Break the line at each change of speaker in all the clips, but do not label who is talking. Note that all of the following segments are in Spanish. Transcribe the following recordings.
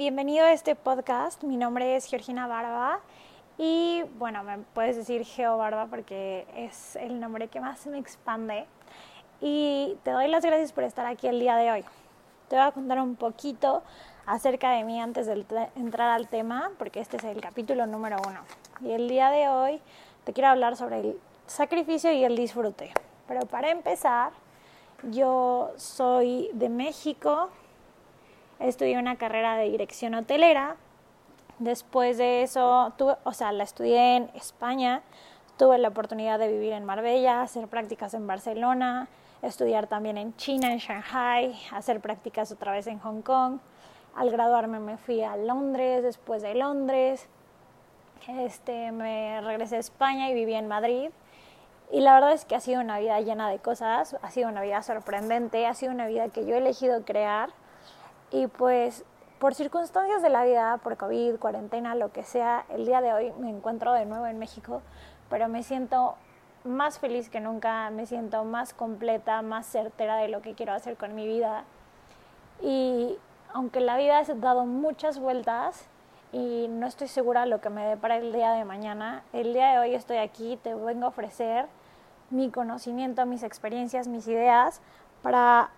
Bienvenido a este podcast. Mi nombre es Georgina Barba y bueno, me puedes decir Geo Barba porque es el nombre que más me expande. Y te doy las gracias por estar aquí el día de hoy. Te voy a contar un poquito acerca de mí antes de entrar al tema, porque este es el capítulo número uno. Y el día de hoy te quiero hablar sobre el sacrificio y el disfrute. Pero para empezar, yo soy de México, estudié una carrera de dirección hotelera. Después de eso, tuve, o sea, la estudié en España. Tuve la oportunidad de vivir en Marbella, hacer prácticas en Barcelona, estudiar también en China, en Shanghai, hacer prácticas otra vez en Hong Kong. Al graduarme me fui a Londres, después de Londres este, me regresé a España y viví en Madrid. Y la verdad es que ha sido una vida llena de cosas, ha sido una vida sorprendente, ha sido una vida que yo he elegido crear. Y pues por circunstancias de la vida, por COVID, cuarentena, lo que sea, el día de hoy me encuentro de nuevo en México, pero me siento más feliz que nunca, me siento más completa, más certera de lo que quiero hacer con mi vida. Y aunque la vida ha dado muchas vueltas y no estoy segura lo que me dé para el día de mañana, el día de hoy estoy aquí, te vengo a ofrecer mi conocimiento, mis experiencias, mis ideas para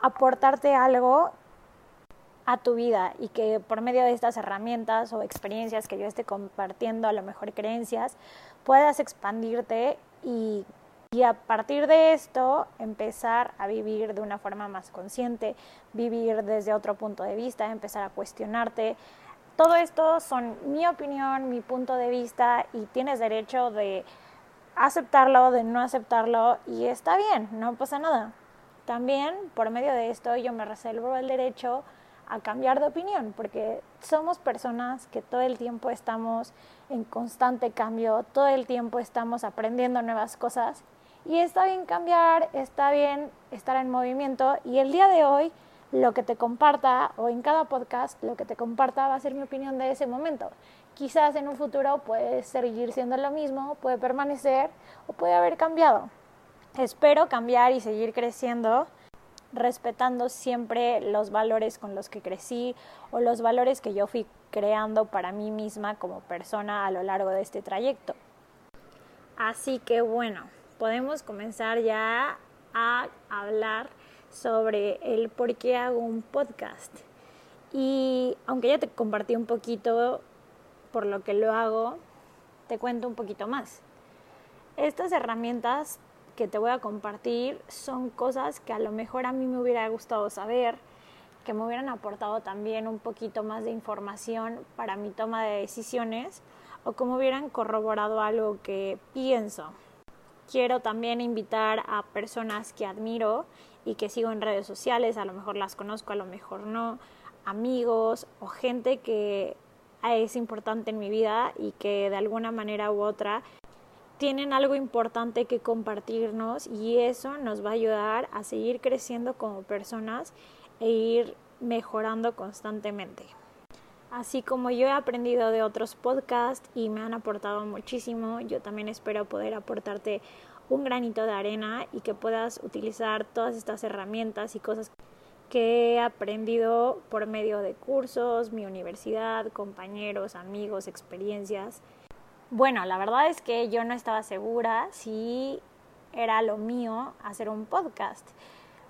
aportarte algo a tu vida y que por medio de estas herramientas o experiencias que yo esté compartiendo, a lo mejor creencias, puedas expandirte y, y, a partir de esto empezar a vivir de una forma más consciente, vivir desde otro punto de vista, empezar a cuestionarte. Todo esto son mi opinión, mi punto de vista y tienes derecho de aceptarlo, de no aceptarlo y está bien, no pasa nada. También por medio de esto yo me reservo el derecho a cambiar de opinión, porque somos personas que todo el tiempo estamos en constante cambio, todo el tiempo estamos aprendiendo nuevas cosas y está bien cambiar, está bien estar en movimiento y el día de hoy lo que te comparta o en cada podcast lo que te comparta va a ser mi opinión de ese momento. Quizás en un futuro puede seguir siendo lo mismo, puede permanecer o puede haber cambiado. Espero cambiar y seguir creciendo respetando siempre los valores con los que crecí o los valores que yo fui creando para mí misma como persona a lo largo de este trayecto. Así que bueno, podemos comenzar ya a hablar sobre el por qué hago un podcast. Y aunque ya te compartí un poquito por lo que lo hago, te cuento un poquito más. Estas herramientas que te voy a compartir son cosas que a lo mejor a mí me hubiera gustado saber, que me hubieran aportado también un poquito más de información para mi toma de decisiones o como hubieran corroborado algo que pienso. Quiero también invitar a personas que admiro y que sigo en redes sociales, a lo mejor las conozco, a lo mejor no, amigos o gente que es importante en mi vida y que de alguna manera u otra tienen algo importante que compartirnos y eso nos va a ayudar a seguir creciendo como personas e ir mejorando constantemente. Así como yo he aprendido de otros podcasts y me han aportado muchísimo, yo también espero poder aportarte un granito de arena y que puedas utilizar todas estas herramientas y cosas que he aprendido por medio de cursos, mi universidad, compañeros, amigos, experiencias bueno, la verdad es que yo no estaba segura si era lo mío hacer un podcast.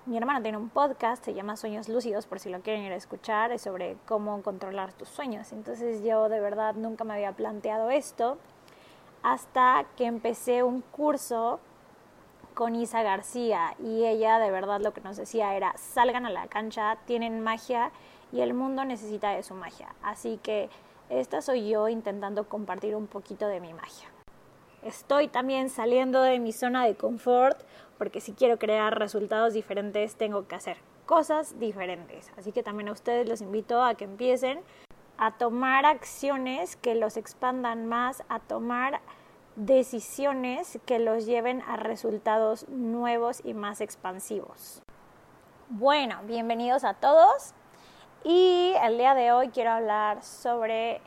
Mi hermana tiene un podcast, se llama Sueños Lúcidos, por si lo quieren ir a escuchar, es sobre cómo controlar tus sueños. Entonces yo de verdad nunca me había planteado esto hasta que empecé un curso con Isa García y ella de verdad lo que nos decía era salgan a la cancha, tienen magia y el mundo necesita de su magia. Así que esta soy yo intentando compartir un poquito de mi magia. Estoy también saliendo de mi zona de confort porque si quiero crear resultados diferentes tengo que hacer cosas diferentes. Así que también a ustedes los invito a que empiecen a tomar acciones que los expandan más, a tomar decisiones que los lleven a resultados nuevos y más expansivos. Bueno, bienvenidos a todos y el día de hoy quiero hablar sobre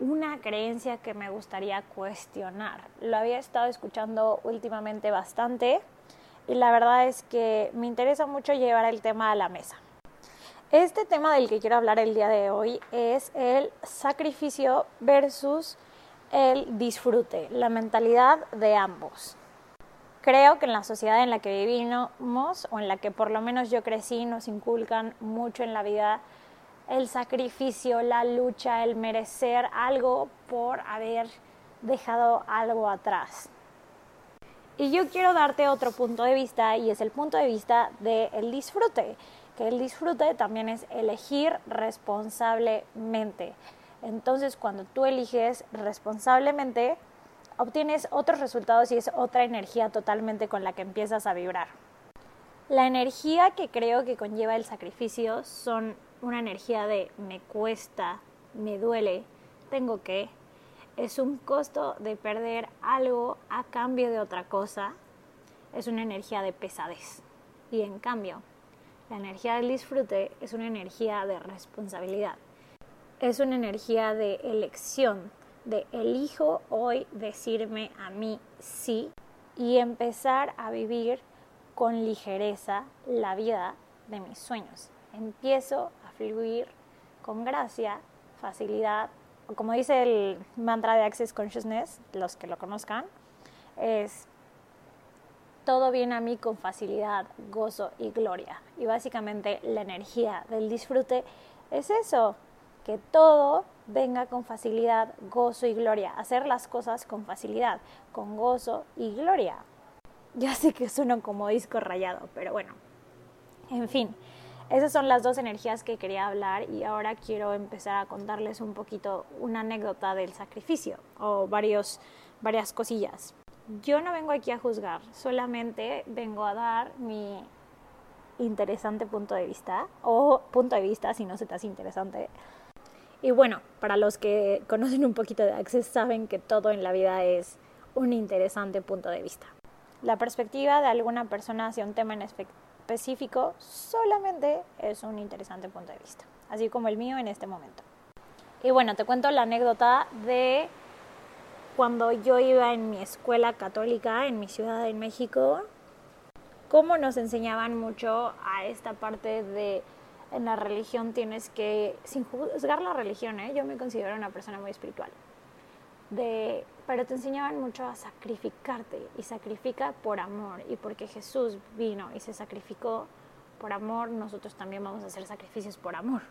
una creencia que me gustaría cuestionar. Lo había estado escuchando últimamente bastante y la verdad es que me interesa mucho llevar el tema a la mesa. Este tema del que quiero hablar el día de hoy es el sacrificio versus el disfrute, la mentalidad de ambos. Creo que en la sociedad en la que vivimos o en la que por lo menos yo crecí nos inculcan mucho en la vida el sacrificio, la lucha, el merecer algo por haber dejado algo atrás. Y yo quiero darte otro punto de vista y es el punto de vista del disfrute, que el disfrute también es elegir responsablemente. Entonces, cuando tú eliges responsablemente, obtienes otros resultados y es otra energía totalmente con la que empiezas a vibrar. La energía que creo que conlleva el sacrificio son una energía de me cuesta, me duele, tengo que. Es un costo de perder algo a cambio de otra cosa. Es una energía de pesadez. Y en cambio, la energía del disfrute es una energía de responsabilidad es una energía de elección, de elijo hoy decirme a mí sí y empezar a vivir con ligereza la vida de mis sueños. Empiezo fluir con gracia, facilidad, o como dice el mantra de Access Consciousness, los que lo conozcan, es todo viene a mí con facilidad, gozo y gloria. Y básicamente la energía del disfrute es eso, que todo venga con facilidad, gozo y gloria. Hacer las cosas con facilidad, con gozo y gloria. Ya sé que suena como disco rayado, pero bueno. En fin, esas son las dos energías que quería hablar y ahora quiero empezar a contarles un poquito una anécdota del sacrificio o varios, varias cosillas. Yo no vengo aquí a juzgar, solamente vengo a dar mi interesante punto de vista o punto de vista si no se te hace interesante y bueno, para los que conocen un poquito de Access saben que todo en la vida es un interesante punto de vista. La perspectiva de alguna persona hacia un tema en específico solamente es un interesante punto de vista, así como el mío en este momento. Y bueno, te cuento la anécdota de cuando yo iba en mi escuela católica en mi ciudad de México, cómo nos enseñaban mucho a esta parte de en la religión tienes que, sin juzgar la religión, ¿eh? yo me considero una persona muy espiritual, de, pero te enseñaban mucho a sacrificarte y sacrifica por amor y porque Jesús vino y se sacrificó por amor, nosotros también vamos a hacer sacrificios por amor.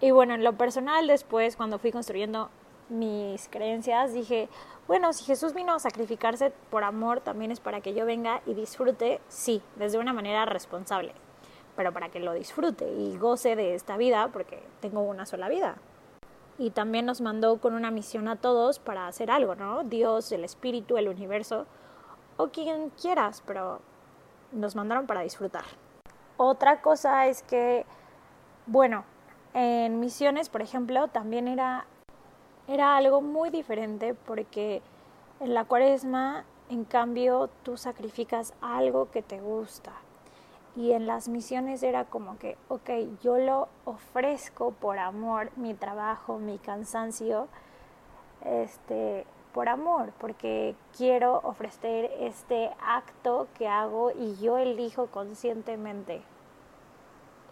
Y bueno, en lo personal después, cuando fui construyendo mis creencias, dije, bueno, si Jesús vino a sacrificarse por amor, también es para que yo venga y disfrute, sí, desde una manera responsable pero para que lo disfrute y goce de esta vida, porque tengo una sola vida. Y también nos mandó con una misión a todos para hacer algo, ¿no? Dios, el Espíritu, el universo, o quien quieras, pero nos mandaron para disfrutar. Otra cosa es que, bueno, en misiones, por ejemplo, también era, era algo muy diferente porque en la cuaresma, en cambio, tú sacrificas algo que te gusta y en las misiones era como que, ok, yo lo ofrezco por amor, mi trabajo, mi cansancio, este, por amor, porque quiero ofrecer este acto que hago y yo elijo conscientemente.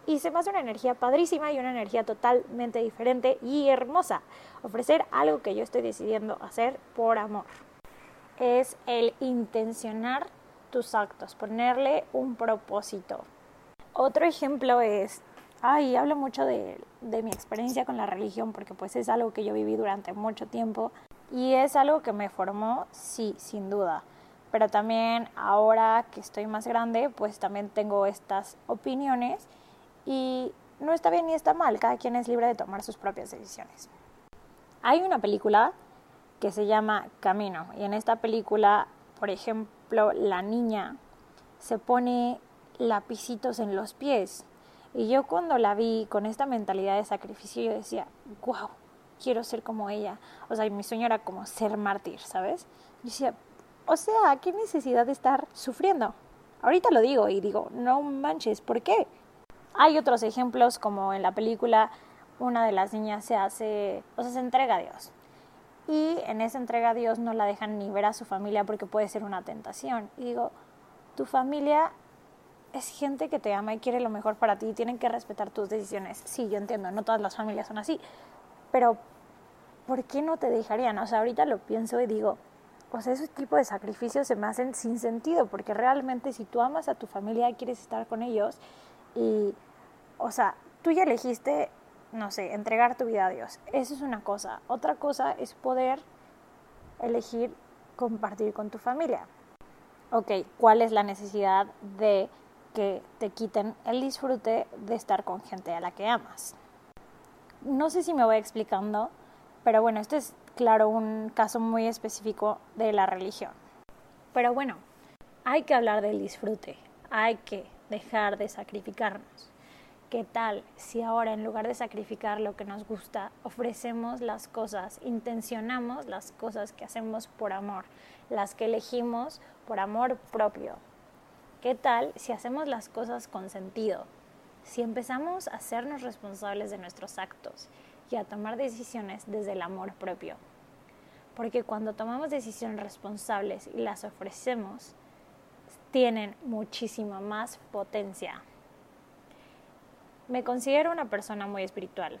Y se me hace una energía padrísima y una energía totalmente diferente y hermosa. Ofrecer algo que yo estoy decidiendo hacer por amor. Es el intencionar tus actos, ponerle un propósito. Otro ejemplo es, ay, hablo mucho de, de mi experiencia con la religión porque pues es algo que yo viví durante mucho tiempo y es algo que me formó, sí, sin duda. Pero también ahora que estoy más grande, pues también tengo estas opiniones y no está bien ni está mal, cada quien es libre de tomar sus propias decisiones. Hay una película que se llama Camino y en esta película, por ejemplo, la niña se pone lapicitos en los pies. Y yo cuando la vi con esta mentalidad de sacrificio, yo decía, wow, quiero ser como ella. O sea, mi sueño era como ser mártir, ¿sabes? Yo decía, o sea, ¿qué necesidad de estar sufriendo? Ahorita lo digo y digo, no manches, ¿por qué? Hay otros ejemplos como en la película una de las niñas se hace, o sea, se entrega a Dios. Y en esa entrega a Dios no la dejan ni ver a su familia porque puede ser una tentación. Y digo, tu familia es gente que te ama y quiere lo mejor para ti y tienen que respetar tus decisiones. Sí, yo entiendo, no todas las familias son así, pero ¿por qué no te dejarían? O sea, ahorita lo pienso y digo, o sea, ese tipo de sacrificios se me hacen sin sentido, porque realmente si tú amas a tu familia quieres estar con ellos y, o sea, tú ya elegiste, no sé, entregar tu vida a Dios. Eso es una cosa. Otra cosa es poder elegir compartir con tu familia. Ok, ¿cuál es la necesidad de que te quiten el disfrute de estar con gente a la que amas? No sé si me voy explicando, pero bueno, este es claro un caso muy específico de la religión. Pero bueno, hay que hablar del disfrute, hay que dejar de sacrificarnos. ¿Qué tal si ahora en lugar de sacrificar lo que nos gusta, ofrecemos las cosas, intencionamos las cosas que hacemos por amor, las que elegimos por amor propio? ¿Qué tal si hacemos las cosas con sentido? Si empezamos a hacernos responsables de nuestros actos y a tomar decisiones desde el amor propio. Porque cuando tomamos decisiones responsables y las ofrecemos, tienen muchísima más potencia. Me considero una persona muy espiritual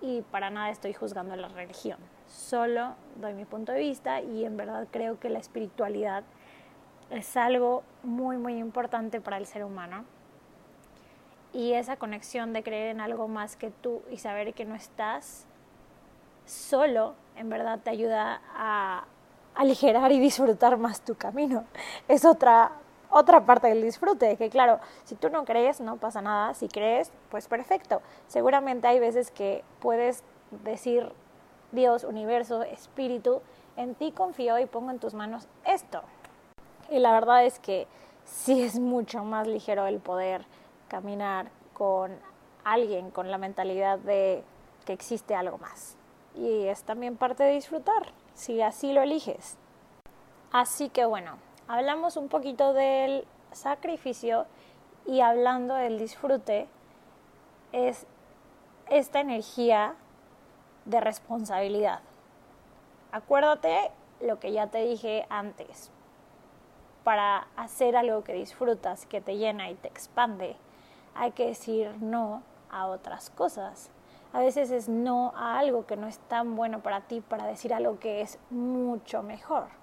y para nada estoy juzgando la religión. Solo doy mi punto de vista y en verdad creo que la espiritualidad es algo muy, muy importante para el ser humano. Y esa conexión de creer en algo más que tú y saber que no estás solo, en verdad te ayuda a aligerar y disfrutar más tu camino. Es otra otra parte del disfrute, que claro, si tú no crees, no pasa nada, si crees, pues perfecto. Seguramente hay veces que puedes decir, Dios, universo, espíritu, en ti confío y pongo en tus manos esto. Y la verdad es que sí es mucho más ligero el poder caminar con alguien con la mentalidad de que existe algo más. Y es también parte de disfrutar, si así lo eliges. Así que bueno, hablamos un poquito del sacrificio y hablando del disfrute, es esta energía de responsabilidad. Acuérdate lo que ya te dije antes. Para hacer algo que disfrutas, que te llena y te expande, hay que decir no a otras cosas. A veces es no a algo que no es tan bueno para ti para decir algo que es mucho mejor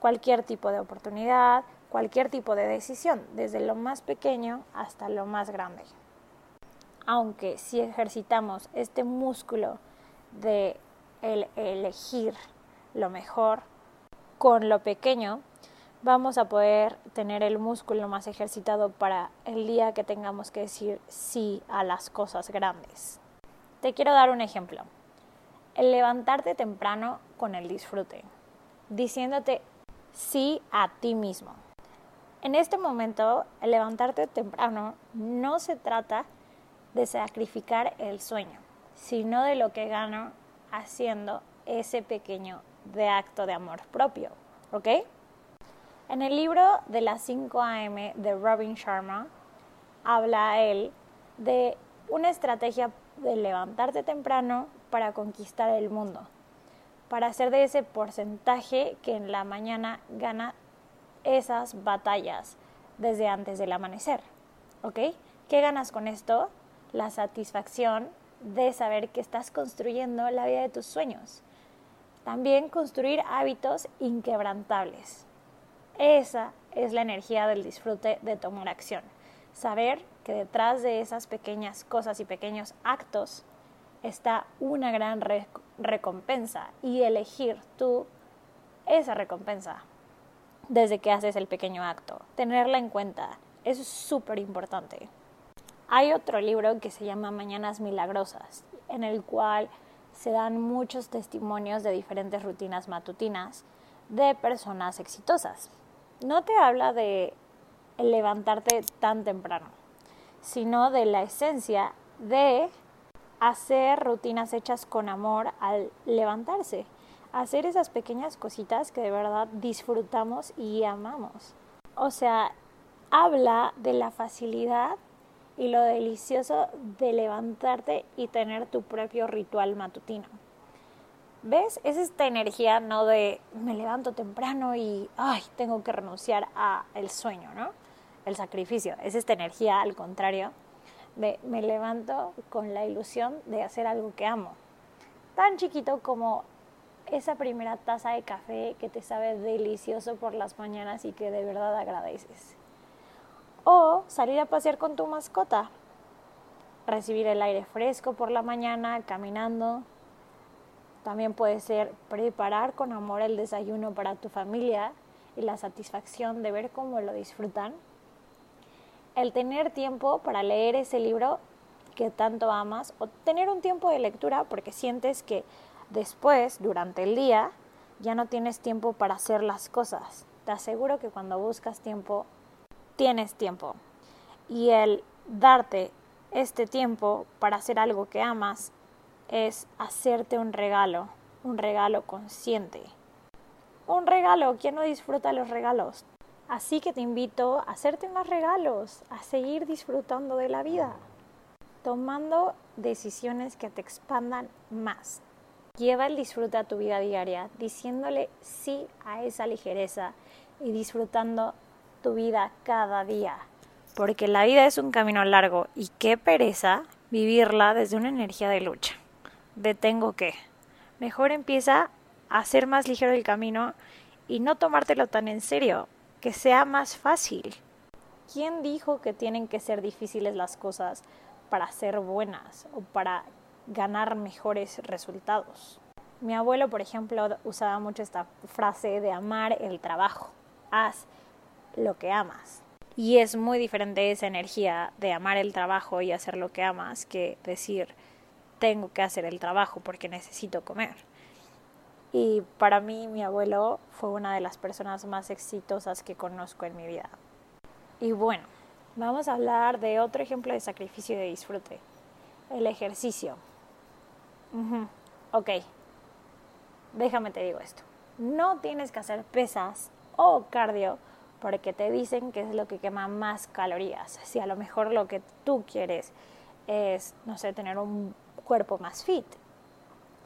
cualquier tipo de oportunidad, cualquier tipo de decisión, desde lo más pequeño hasta lo más grande. Aunque si ejercitamos este músculo de el elegir lo mejor con lo pequeño, vamos a poder tener el músculo más ejercitado para el día que tengamos que decir sí a las cosas grandes. Te quiero dar un ejemplo. El levantarte temprano con el disfrute, diciéndote sí a ti mismo. En este momento, el levantarte temprano no se trata de sacrificar el sueño, sino de lo que gano haciendo ese pequeño acto de amor propio, ¿ok? En el libro de las 5 AM de Robin Sharma, habla él de una estrategia de levantarte temprano para conquistar el mundo para hacer de ese porcentaje que en la mañana gana esas batallas desde antes del amanecer. ¿Ok? ¿Qué ganas con esto? La satisfacción de saber que estás construyendo la vida de tus sueños. También construir hábitos inquebrantables. Esa es la energía del disfrute de tomar acción. Saber que detrás de esas pequeñas cosas y pequeños actos está una gran recompensa y elegir tú esa recompensa desde que haces el pequeño acto. Tenerla en cuenta, es súper importante. Hay otro libro que se llama Mañanas Milagrosas, en el cual se dan muchos testimonios de diferentes rutinas matutinas de personas exitosas. No te habla de levantarte tan temprano, sino de la esencia de hacer rutinas hechas con amor al levantarse, hacer esas pequeñas cositas que de verdad disfrutamos y amamos. O sea, habla de la facilidad y lo delicioso de levantarte y tener tu propio ritual matutino. ¿Ves? Es esta energía no de me levanto temprano y ay, tengo que renunciar a el sueño, ¿no? El sacrificio. Es esta energía al contrario de me levanto con la ilusión de hacer algo que amo. Tan chiquito como esa primera taza de café que te sabe delicioso por las mañanas y que de verdad agradeces. O salir a pasear con tu mascota, recibir el aire fresco por la mañana caminando. También puede ser preparar con amor el desayuno para tu familia y la satisfacción de ver cómo lo disfrutan. El tener tiempo para leer ese libro que tanto amas o tener un tiempo de lectura porque sientes que después, durante el día, ya no tienes tiempo para hacer las cosas. Te aseguro que cuando buscas tiempo tienes tiempo. Y el darte este tiempo para hacer algo que amas es hacerte un regalo, un regalo consciente. Un regalo, ¿quién no disfruta los regalos? Así que te invito a hacerte más regalos, a seguir disfrutando de la vida, tomando decisiones que te expandan más. Lleva el disfrute a tu vida diaria, diciéndole sí a esa ligereza y disfrutando tu vida cada día. Porque la vida es un camino largo y qué pereza vivirla desde una energía de lucha. De tengo que. Mejor empieza a hacer más ligero el camino y no tomártelo tan en serio, que sea más fácil. ¿Quién dijo que tienen que ser difíciles las cosas para ser buenas o para ganar mejores resultados? Mi abuelo, por ejemplo, usaba mucho esta frase de amar el trabajo. Haz lo que amas. Y es muy diferente esa energía de amar el trabajo y hacer lo que amas que decir tengo que hacer el trabajo porque necesito comer. Y para mí mi abuelo fue una de las personas más exitosas que conozco en mi vida. Y bueno, vamos a hablar de otro ejemplo de sacrificio y de disfrute. El ejercicio. Ok, déjame te digo esto. No tienes que hacer pesas o cardio porque te dicen que es lo que quema más calorías. Si a lo mejor lo que tú quieres es, no sé, tener un cuerpo más fit.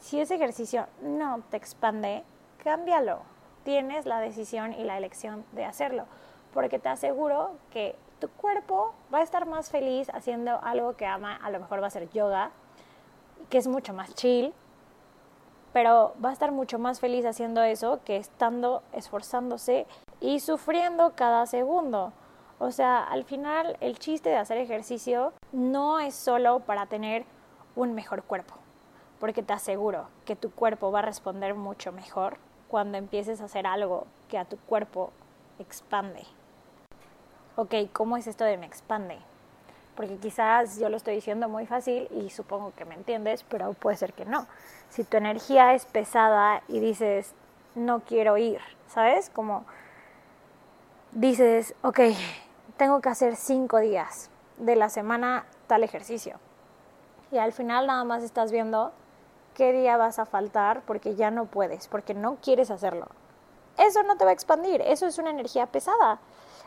Si ese ejercicio no te expande, cámbialo. Tienes la decisión y la elección de hacerlo, porque te aseguro que tu cuerpo va a estar más feliz haciendo algo que ama, a lo mejor va a ser yoga, que es mucho más chill, pero va a estar mucho más feliz haciendo eso que estando esforzándose y sufriendo cada segundo. O sea, al final el chiste de hacer ejercicio no es solo para tener un mejor cuerpo, porque te aseguro que tu cuerpo va a responder mucho mejor cuando empieces a hacer algo que a tu cuerpo expande. Ok, ¿cómo es esto de me expande? Porque quizás yo lo estoy diciendo muy fácil y supongo que me entiendes, pero puede ser que no. Si tu energía es pesada y dices, no quiero ir, ¿sabes? Como dices, ok, tengo que hacer cinco días de la semana tal ejercicio. Y al final nada más estás viendo qué día vas a faltar porque ya no puedes, porque no quieres hacerlo. Eso no te va a expandir, eso es una energía pesada.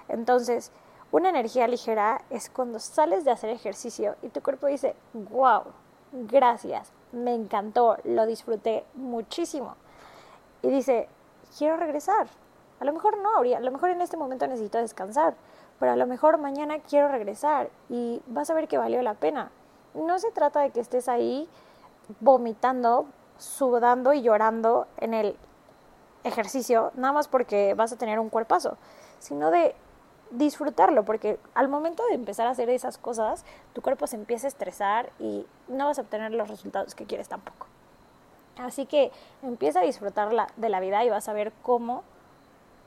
Entonces, una energía ligera es cuando sales de hacer ejercicio y tu cuerpo dice, wow, gracias, me encantó, lo disfruté muchísimo. Y dice, quiero regresar, a lo mejor no, a lo mejor en este momento necesito descansar, pero a lo mejor mañana quiero regresar y vas a ver que valió la pena. No se trata de que estés ahí vomitando, sudando y llorando en el ejercicio, nada más porque vas a tener un cuerpazo, sino de disfrutarlo, porque al momento de empezar a hacer esas cosas, tu cuerpo se empieza a estresar y no vas a obtener los resultados que quieres tampoco. Así que empieza a disfrutar de la vida y vas a ver cómo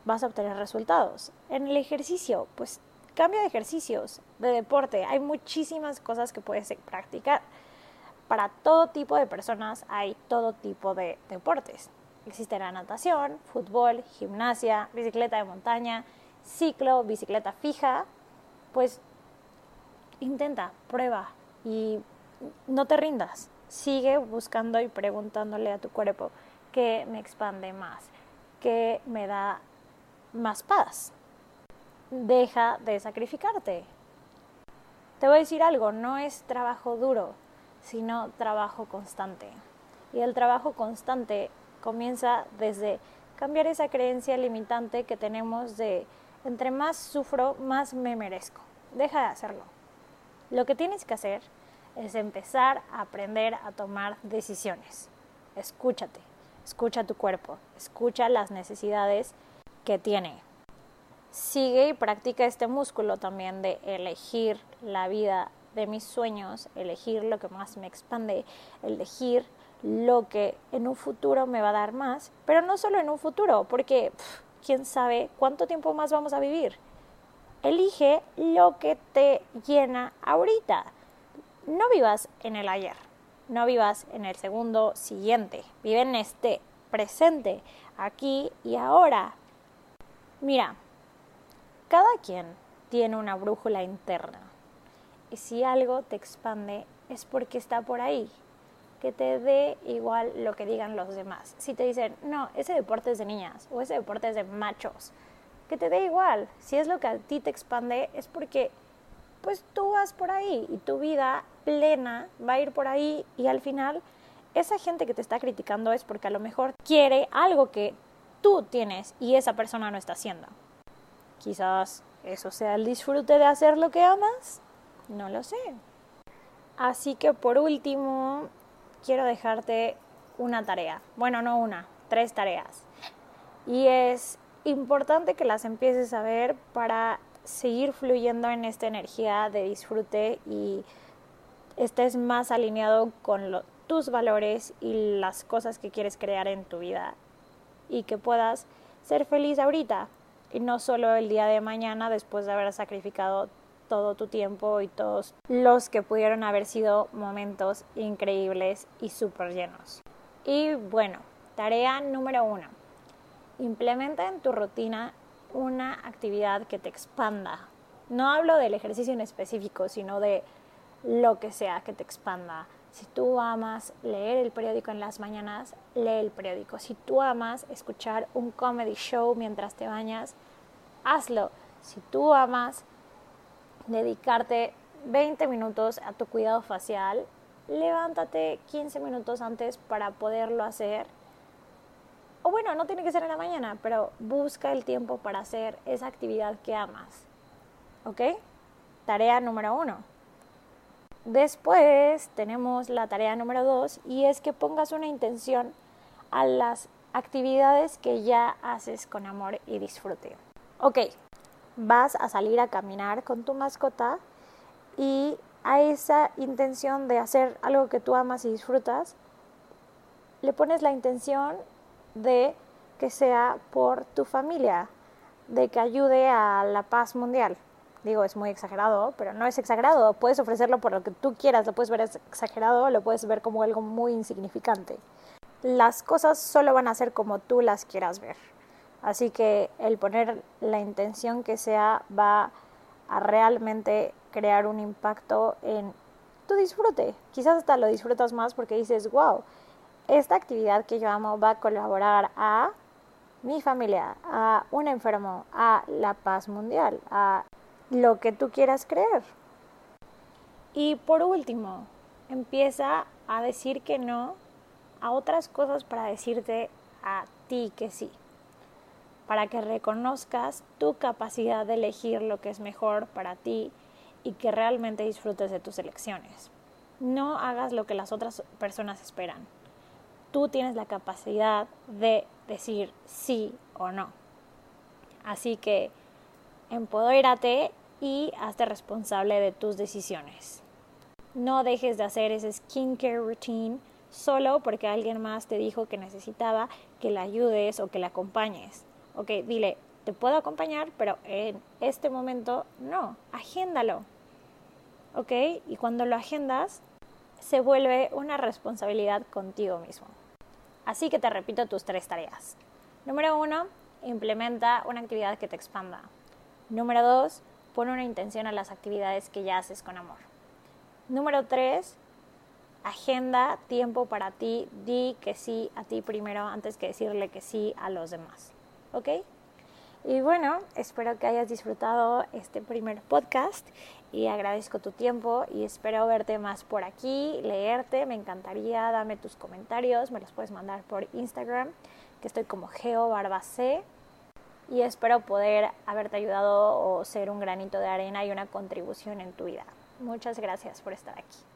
vas a obtener resultados. En el ejercicio, pues cambia de ejercicios, de deporte. Hay muchísimas cosas que puedes practicar. Para todo tipo de personas hay todo tipo de deportes. Existe la natación, fútbol, gimnasia, bicicleta de montaña, ciclo, bicicleta fija. Pues intenta, prueba y no te rindas. Sigue buscando y preguntándole a tu cuerpo qué me expande más, qué me da más paz. Deja de sacrificarte. Te voy a decir algo, no es trabajo duro, sino trabajo constante. Y el trabajo constante comienza desde cambiar esa creencia limitante que tenemos de entre más sufro, más me merezco. Deja de hacerlo. Lo que tienes que hacer es empezar a aprender a tomar decisiones. Escúchate, escucha tu cuerpo, escucha las necesidades que tiene. Sigue y practica este músculo también de elegir la vida de mis sueños, elegir lo que más me expande, elegir lo que en un futuro me va a dar más, pero no solo en un futuro, porque quién sabe cuánto tiempo más vamos a vivir. Elige lo que te llena ahorita. No vivas en el ayer, no vivas en el segundo siguiente, vive en este presente, aquí y ahora. Mira, cada quien tiene una brújula interna y si algo te expande es porque está por ahí, que te dé igual lo que digan los demás. Si te dicen, no, ese deporte es de niñas o ese deporte es de machos, que te dé igual. Si es lo que a ti te expande, es porque pues tú vas por ahí y tu vida plena va a ir por ahí y al final esa gente que te está criticando es porque a lo mejor quiere algo que tú tienes y esa persona no está haciendo. Quizás eso sea el disfrute de hacer lo que amas, no lo sé. Así que por último, quiero dejarte una tarea. Bueno, no una, tres tareas. Y es importante que las empieces a ver para seguir fluyendo en esta energía de disfrute y estés más alineado con tus valores y las cosas que quieres crear en tu vida y que puedas ser feliz ahorita y no solo el día de mañana después de haber sacrificado todo tu tiempo y todos los que pudieron haber sido momentos increíbles y súper llenos. Y bueno, tarea número uno. Implementa en tu rutina una actividad que te expanda. No hablo del ejercicio en específico, sino de lo que sea que te expanda. Si tú amas leer el periódico en las mañanas, lee el periódico. Si tú amas escuchar un comedy show mientras te bañas, hazlo. Si tú amas dedicarte 20 minutos a tu cuidado facial, levántate 15 minutos antes para poderlo hacer. O bueno, no tiene que ser en la mañana, pero busca el tiempo para hacer esa actividad que amas. ¿Ok? Tarea número uno. Después tenemos la tarea número dos y es que pongas una intención a las actividades que ya haces con amor y disfrute. Ok, vas a salir a caminar con tu mascota y a esa intención de hacer algo que tú amas y disfrutas, le pones la intención de que sea por tu familia, de que ayude a la paz mundial. Digo, es muy exagerado, pero no es exagerado. Puedes ofrecerlo por lo que tú quieras, lo puedes ver exagerado, lo puedes ver como algo muy insignificante. Las cosas solo van a ser como tú las quieras ver. Así que el poner la intención que sea va a realmente crear un impacto en tu disfrute. Quizás hasta lo disfrutas más porque dices, wow, esta actividad que yo amo va a colaborar a mi familia, a un enfermo, a la paz mundial, a lo que tú quieras creer. Y por último, empieza a decir que no a otras cosas para decirte a ti que sí para que reconozcas tu capacidad de elegir lo que es mejor para ti y que realmente disfrutes de tus elecciones. No hagas lo que las otras personas esperan. Tú tienes la capacidad de decir sí o no. Así que empodérate y hazte responsable de tus decisiones. No dejes de hacer ese skincare routine solo porque alguien más te dijo que necesitaba que la ayudes o que la acompañes ok, dile, te puedo acompañar, pero en este momento no, agéndalo. ¿Ok? Y cuando lo agendas, se vuelve una responsabilidad contigo mismo. Así que te repito tus tres tareas. Número uno, implementa una actividad que te expanda. Número dos, pon una intención a las actividades que ya haces con amor. Número tres, agenda tiempo para ti, di que sí a ti primero antes que decirle que sí a los demás. ¿Ok? Y bueno, espero que hayas disfrutado este primer podcast y agradezco tu tiempo y espero verte más por aquí, leerte, me encantaría, dame tus comentarios, me los puedes mandar por Instagram, que estoy como geobarbacé y espero poder haberte ayudado o ser un granito de arena y una contribución en tu vida. Muchas gracias por estar aquí.